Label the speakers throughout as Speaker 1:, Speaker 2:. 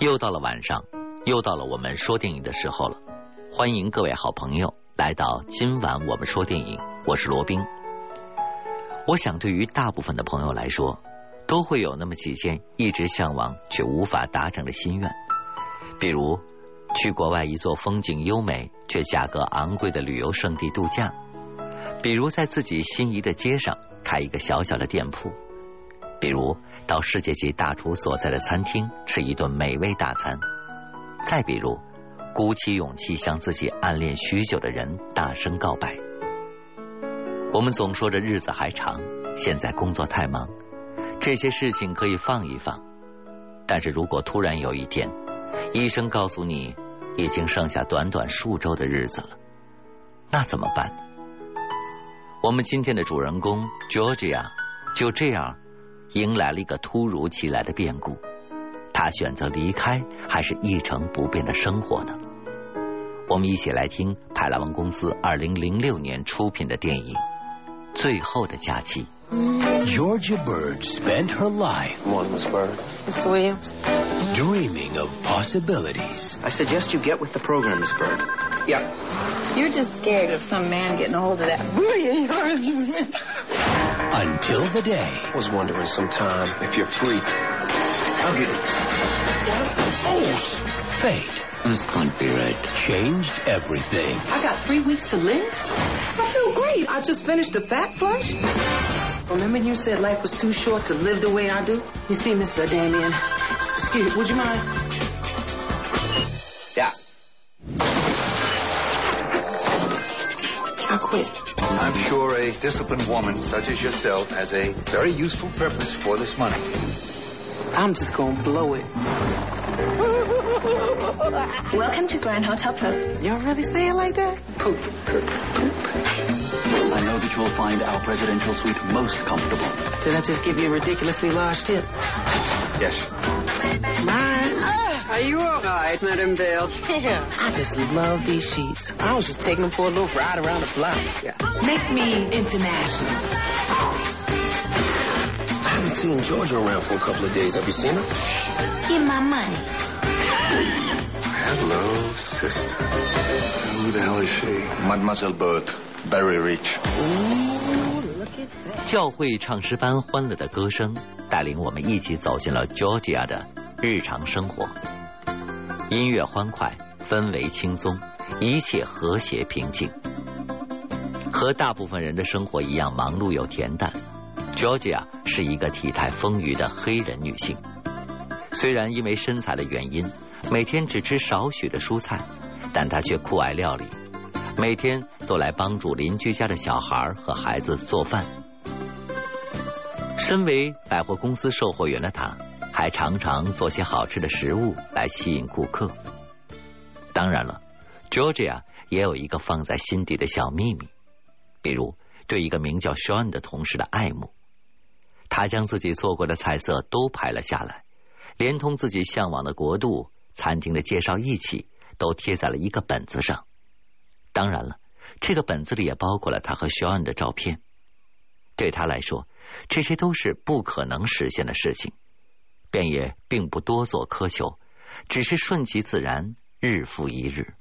Speaker 1: 又到了晚上，又到了我们说电影的时候了。欢迎各位好朋友来到今晚我们说电影，我是罗宾。我想，对于大部分的朋友来说，都会有那么几件一直向往却无法达成的心愿，比如去国外一座风景优美却价格昂贵的旅游胜地度假，比如在自己心仪的街上开一个小小的店铺，比如到世界级大厨所在的餐厅吃一顿美味大餐，再比如鼓起勇气向自己暗恋许久的人大声告白。我们总说着日子还长，现在工作太忙，这些事情可以放一放。但是如果突然有一天，医生告诉你已经剩下短短数周的日子了，那怎么办？我们今天的主人公 Georgia 就这样迎来了一个突如其来的变故。他选择离开，还是一成不变的生活呢？我们一起来听派拉蒙公司二零零六年出品的电影。最后的假期。
Speaker 2: Georgia Bird spent her life.
Speaker 3: Morning, Miss Bird.
Speaker 4: Mr. Williams?
Speaker 2: Dreaming of possibilities.
Speaker 3: I suggest you get with the program, Miss Bird.
Speaker 4: Yeah. You're just scared of some man getting a hold of that booty of yours.
Speaker 2: Until the day.
Speaker 3: I was wondering sometime if you're free. I'll get it.
Speaker 2: Oh, fate.
Speaker 5: This can't be right.
Speaker 2: Changed everything.
Speaker 4: I got three weeks to live? I feel great. I just finished a fat flush. Remember you said life was too short to live the way I do? You see, Mr. Damien. Excuse me, would you mind?
Speaker 3: Yeah.
Speaker 4: I quit.
Speaker 6: I'm sure a disciplined woman such as yourself has a very useful purpose for this money.
Speaker 4: I'm just gonna blow it.
Speaker 7: Welcome to Grand Hotel Poop.
Speaker 4: Y'all really say it like that?
Speaker 3: Poop.
Speaker 5: I know that you'll find our presidential suite most comfortable.
Speaker 4: Did I just give you a ridiculously large tip?
Speaker 6: Yes.
Speaker 4: Mine?
Speaker 8: Are you all right, Madame Belle?
Speaker 4: Yeah. I just love these sheets. I was just taking them for a little ride around the block.
Speaker 8: Yeah.
Speaker 4: Make me international.
Speaker 3: I haven't seen Georgia around for a couple of days. Have you seen her?
Speaker 7: Give my money.
Speaker 6: Hello, sister. Who the hell is she? Mademoiselle Bird. Very rich.
Speaker 4: Ooh, look at that.
Speaker 1: 教会唱诗班欢乐的歌声带领我们一起走进了 Georgia 的日常生活。音乐欢快，氛围轻松，一切和谐平静。和大部分人的生活一样忙碌又恬淡，Georgia 是一个体态丰腴的黑人女性。虽然因为身材的原因，每天只吃少许的蔬菜，但她却酷爱料理，每天都来帮助邻居家的小孩和孩子做饭。身为百货公司售货员的他，还常常做些好吃的食物来吸引顾客。当然了，Georgia 也有一个放在心底的小秘密，比如对一个名叫 Sean 的同事的爱慕。他将自己做过的菜色都拍了下来，连同自己向往的国度、餐厅的介绍一起，都贴在了一个本子上。当然了，这个本子里也包括了他和肖恩的照片。对他来说，这些都是不可能实现的事情，便也并不多做苛求，只是顺其自然，日复一日。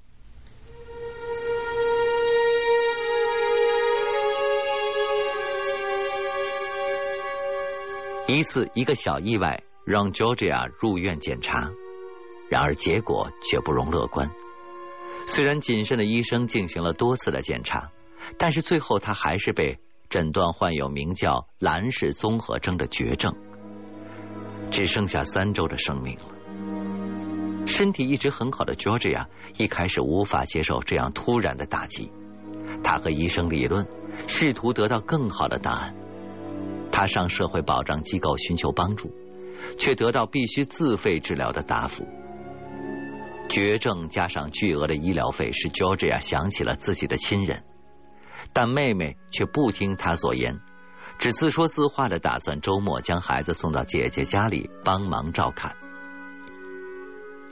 Speaker 1: 一次，一个小意外让 Georgia 入院检查，然而结果却不容乐观。虽然谨慎的医生进行了多次的检查，但是最后他还是被诊断患有名叫蓝氏综合征的绝症，只剩下三周的生命了。身体一直很好的 Georgia 一开始无法接受这样突然的打击，他和医生理论，试图得到更好的答案。他上社会保障机构寻求帮助，却得到必须自费治疗的答复。绝症加上巨额的医疗费，使 Georgia 想起了自己的亲人，但妹妹却不听他所言，只自说自话的打算周末将孩子送到姐姐家里帮忙照看。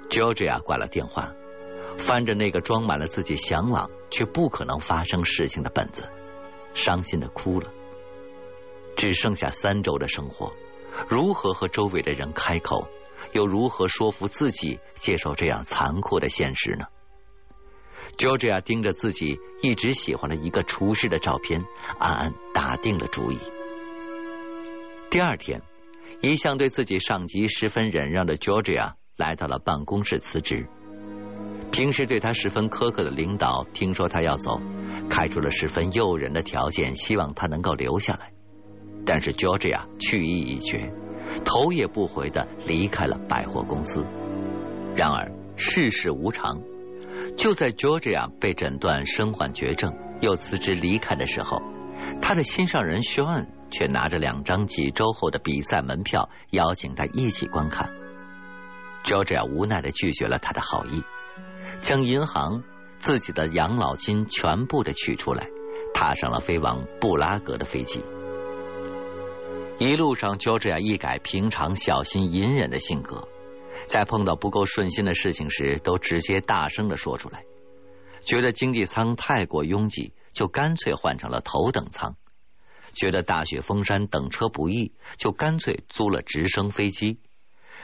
Speaker 1: Georgia 挂了电话，翻着那个装满了自己向往却不可能发生事情的本子，伤心的哭了。只剩下三周的生活，如何和周围的人开口，又如何说服自己接受这样残酷的现实呢？Georgia 盯着自己一直喜欢的一个厨师的照片，暗暗打定了主意。第二天，一向对自己上级十分忍让的 Georgia 来到了办公室辞职。平时对他十分苛刻的领导听说他要走，开出了十分诱人的条件，希望他能够留下来。但是 Georgia 去意已决。头也不回的离开了百货公司。然而世事无常，就在 Georgia 被诊断身患绝症又辞职离开的时候，他的心上人 Sean 却拿着两张几周后的比赛门票，邀请他一起观看。Georgia 无奈的拒绝了他的好意，将银行自己的养老金全部的取出来，踏上了飞往布拉格的飞机。一路上，乔治亚一改平常小心隐忍的性格，在碰到不够顺心的事情时，都直接大声的说出来。觉得经济舱太过拥挤，就干脆换成了头等舱；觉得大雪封山，等车不易，就干脆租了直升飞机。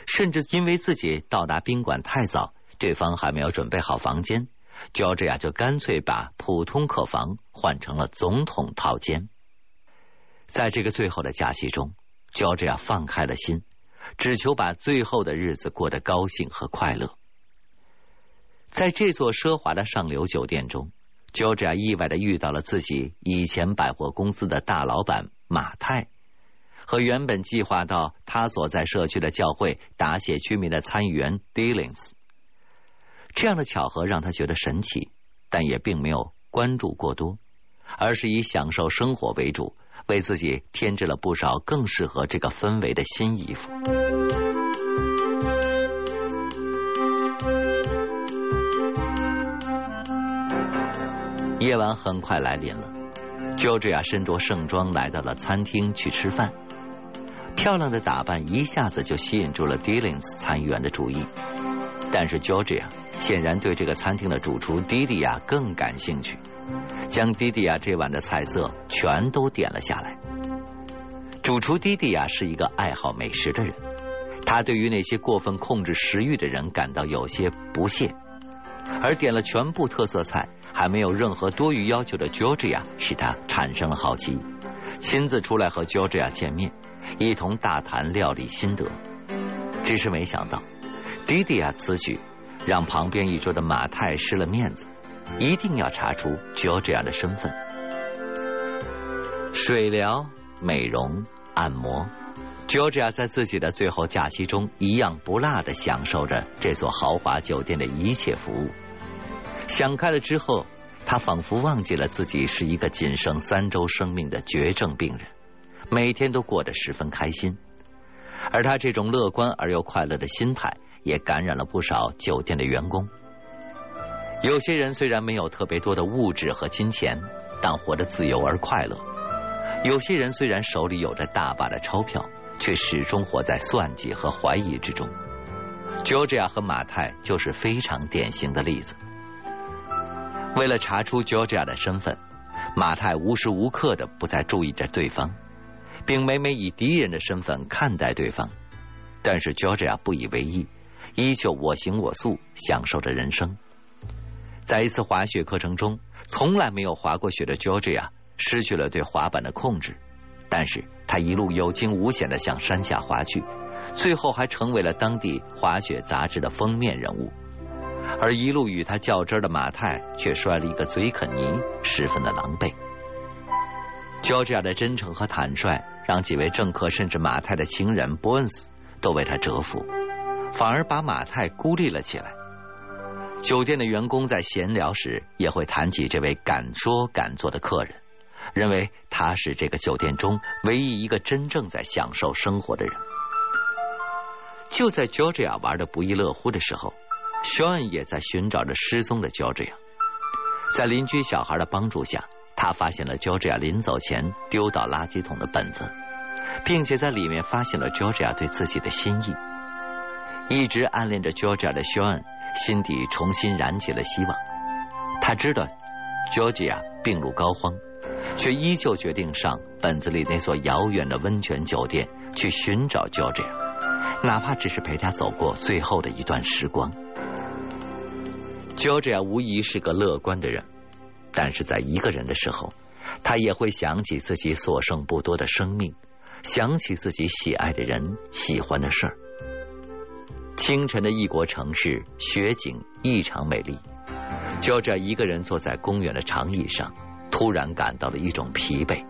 Speaker 1: 甚至因为自己到达宾馆太早，对方还没有准备好房间，乔治亚就干脆把普通客房换成了总统套间。在这个最后的假期中，乔治亚放开了心，只求把最后的日子过得高兴和快乐。在这座奢华的上流酒店中，乔治亚意外的遇到了自己以前百货公司的大老板马太，和原本计划到他所在社区的教会答谢居民的参议员 Dillings。这样的巧合让他觉得神奇，但也并没有关注过多，而是以享受生活为主。为自己添置了不少更适合这个氛围的新衣服。夜晚很快来临了，Georgia 身着盛装来到了餐厅去吃饭。漂亮的打扮一下子就吸引住了 Dillings 参议员的注意，但是 Georgia 显然对这个餐厅的主厨 Didia 更感兴趣。将迪迪亚这晚的菜色全都点了下来。主厨迪迪亚是一个爱好美食的人，他对于那些过分控制食欲的人感到有些不屑。而点了全部特色菜，还没有任何多余要求的 Georgia 使他产生了好奇，亲自出来和 Georgia 见面，一同大谈料理心得。只是没想到，迪迪亚此举让旁边一桌的马太失了面子。一定要查出 Georgia 的身份。水疗、美容、按摩，Georgia 在自己的最后假期中一样不落的享受着这所豪华酒店的一切服务。想开了之后，他仿佛忘记了自己是一个仅剩三周生命的绝症病人，每天都过得十分开心。而他这种乐观而又快乐的心态，也感染了不少酒店的员工。有些人虽然没有特别多的物质和金钱，但活得自由而快乐；有些人虽然手里有着大把的钞票，却始终活在算计和怀疑之中。Georgia 和马太就是非常典型的例子。为了查出 Georgia 的身份，马太无时无刻的不再注意着对方，并每每以敌人的身份看待对方。但是 Georgia 不以为意，依旧我行我素，享受着人生。在一次滑雪课程中，从来没有滑过雪的 Georgia 失去了对滑板的控制，但是他一路有惊无险的向山下滑去，最后还成为了当地滑雪杂志的封面人物。而一路与他较真的马太却摔了一个嘴啃泥，十分的狼狈。Georgia 的真诚和坦率，让几位政客甚至马太的情人 Bons 都为他折服，反而把马太孤立了起来。酒店的员工在闲聊时也会谈起这位敢说敢做的客人，认为他是这个酒店中唯一一个真正在享受生活的人。就在 Georgia 玩的不亦乐乎的时候，Sean 也在寻找着失踪的 Georgia。在邻居小孩的帮助下，他发现了 Georgia 临走前丢到垃圾桶的本子，并且在里面发现了 Georgia 对自己的心意。一直暗恋着 Georgia 的 Sean。心底重新燃起了希望。他知道 Georgia 病入膏肓，却依旧决定上本子里那所遥远的温泉酒店去寻找 Georgia，哪怕只是陪他走过最后的一段时光。Georgia 无疑是个乐观的人，但是在一个人的时候，他也会想起自己所剩不多的生命，想起自己喜爱的人、喜欢的事儿。清晨的异国城市，雪景异常美丽。Georgia 一个人坐在公园的长椅上，突然感到了一种疲惫。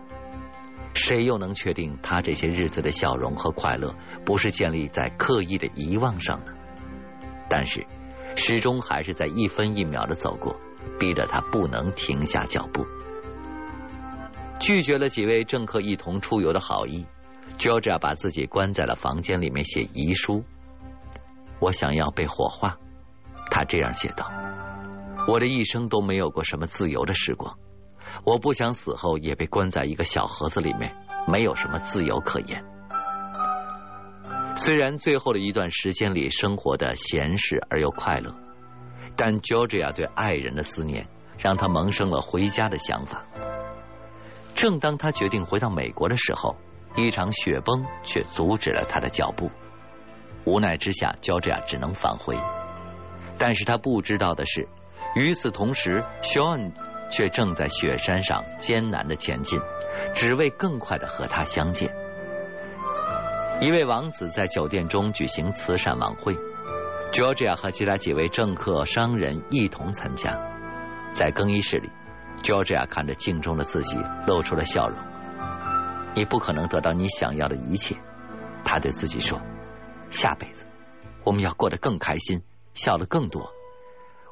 Speaker 1: 谁又能确定他这些日子的笑容和快乐不是建立在刻意的遗忘上呢？但是始终还是在一分一秒的走过，逼得他不能停下脚步。拒绝了几位政客一同出游的好意，Georgia 把自己关在了房间里面写遗书。我想要被火化，他这样写道。我的一生都没有过什么自由的时光。我不想死后也被关在一个小盒子里面，没有什么自由可言。虽然最后的一段时间里生活的闲适而又快乐，但 Georgia 对爱人的思念让他萌生了回家的想法。正当他决定回到美国的时候，一场雪崩却阻止了他的脚步。无奈之下，Georgia 只能返回。但是他不知道的是，与此同时，Sean。却正在雪山上艰难的前进，只为更快的和他相见。一位王子在酒店中举行慈善晚会，Georgia 和其他几位政客、商人一同参加。在更衣室里，Georgia 看着镜中的自己，露出了笑容。你不可能得到你想要的一切，他对自己说。下辈子，我们要过得更开心，笑得更多。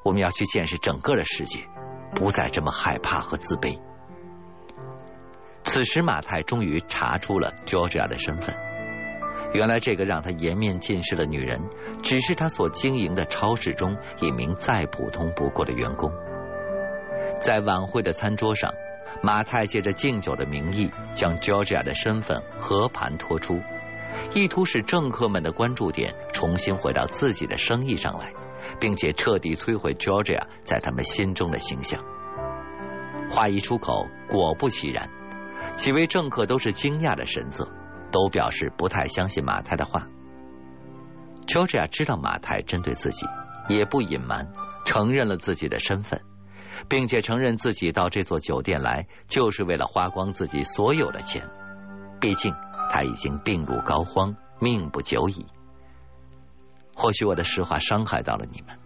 Speaker 1: 我们要去见识整个的世界。不再这么害怕和自卑。此时，马太终于查出了 Georgia 的身份。原来，这个让他颜面尽失的女人，只是他所经营的超市中一名再普通不过的员工。在晚会的餐桌上，马太借着敬酒的名义，将 Georgia 的身份和盘托出，意图使政客们的关注点重新回到自己的生意上来。并且彻底摧毁 Georgia 在他们心中的形象。话一出口，果不其然，几位政客都是惊讶的神色，都表示不太相信马太的话。Georgia 知道马太针对自己，也不隐瞒，承认了自己的身份，并且承认自己到这座酒店来就是为了花光自己所有的钱。毕竟他已经病入膏肓，命不久矣。或许我的实话伤害到了你们，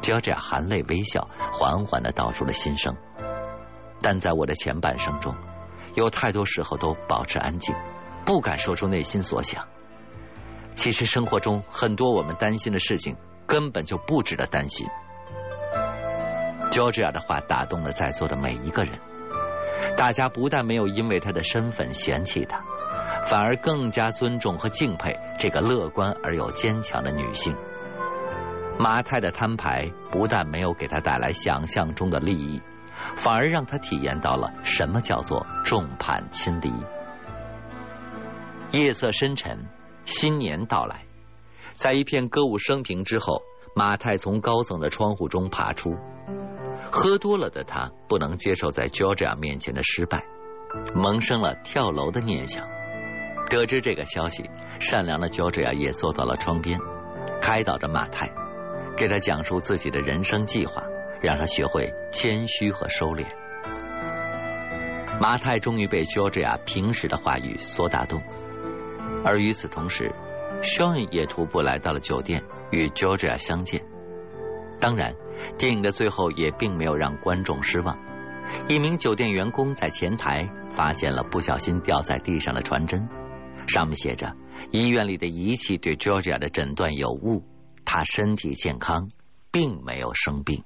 Speaker 1: 就要这样含泪微笑，缓缓的道出了心声。但在我的前半生中，有太多时候都保持安静，不敢说出内心所想。其实生活中很多我们担心的事情，根本就不值得担心。乔治亚的话打动了在座的每一个人，大家不但没有因为他的身份嫌弃他。反而更加尊重和敬佩这个乐观而又坚强的女性。马太的摊牌不但没有给他带来想象中的利益，反而让他体验到了什么叫做众叛亲离。夜色深沉，新年到来，在一片歌舞升平之后，马太从高层的窗户中爬出。喝多了的他不能接受在 Georgia 面前的失败，萌生了跳楼的念想。得知这个消息，善良的 Georgia 也坐到了窗边，开导着马太，给他讲述自己的人生计划，让他学会谦虚和收敛。马太终于被 Georgia 平时的话语所打动，而与此同时，Sean 也徒步来到了酒店与 Georgia 相见。当然，电影的最后也并没有让观众失望，一名酒店员工在前台发现了不小心掉在地上的传真。上面写着：“医院里的仪器对 Georgia 的诊断有误，她身体健康，并没有生病。”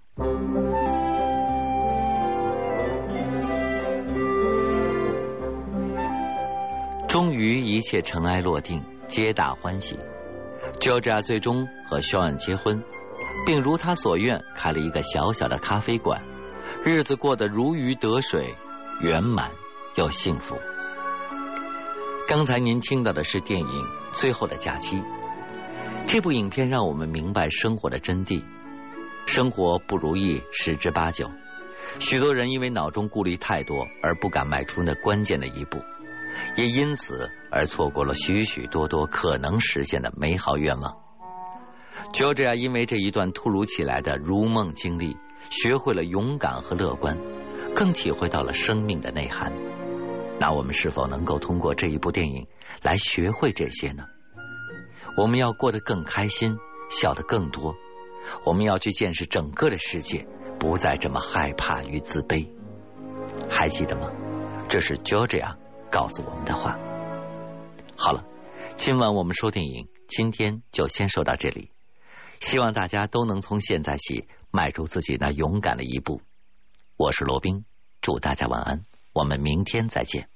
Speaker 1: 终于一切尘埃落定，皆大欢喜。Georgia 最终和 Sean 结婚，并如他所愿开了一个小小的咖啡馆，日子过得如鱼得水，圆满又幸福。刚才您听到的是电影《最后的假期》。这部影片让我们明白生活的真谛。生活不如意十之八九，许多人因为脑中顾虑太多而不敢迈出那关键的一步，也因此而错过了许许多多可能实现的美好愿望。乔治亚因为这一段突如其来的如梦经历，学会了勇敢和乐观，更体会到了生命的内涵。那我们是否能够通过这一部电影来学会这些呢？我们要过得更开心，笑得更多。我们要去见识整个的世界，不再这么害怕与自卑。还记得吗？这是 Georgia 告诉我们的话。好了，今晚我们说电影，今天就先说到这里。希望大家都能从现在起迈出自己那勇敢的一步。我是罗宾，祝大家晚安，我们明天再见。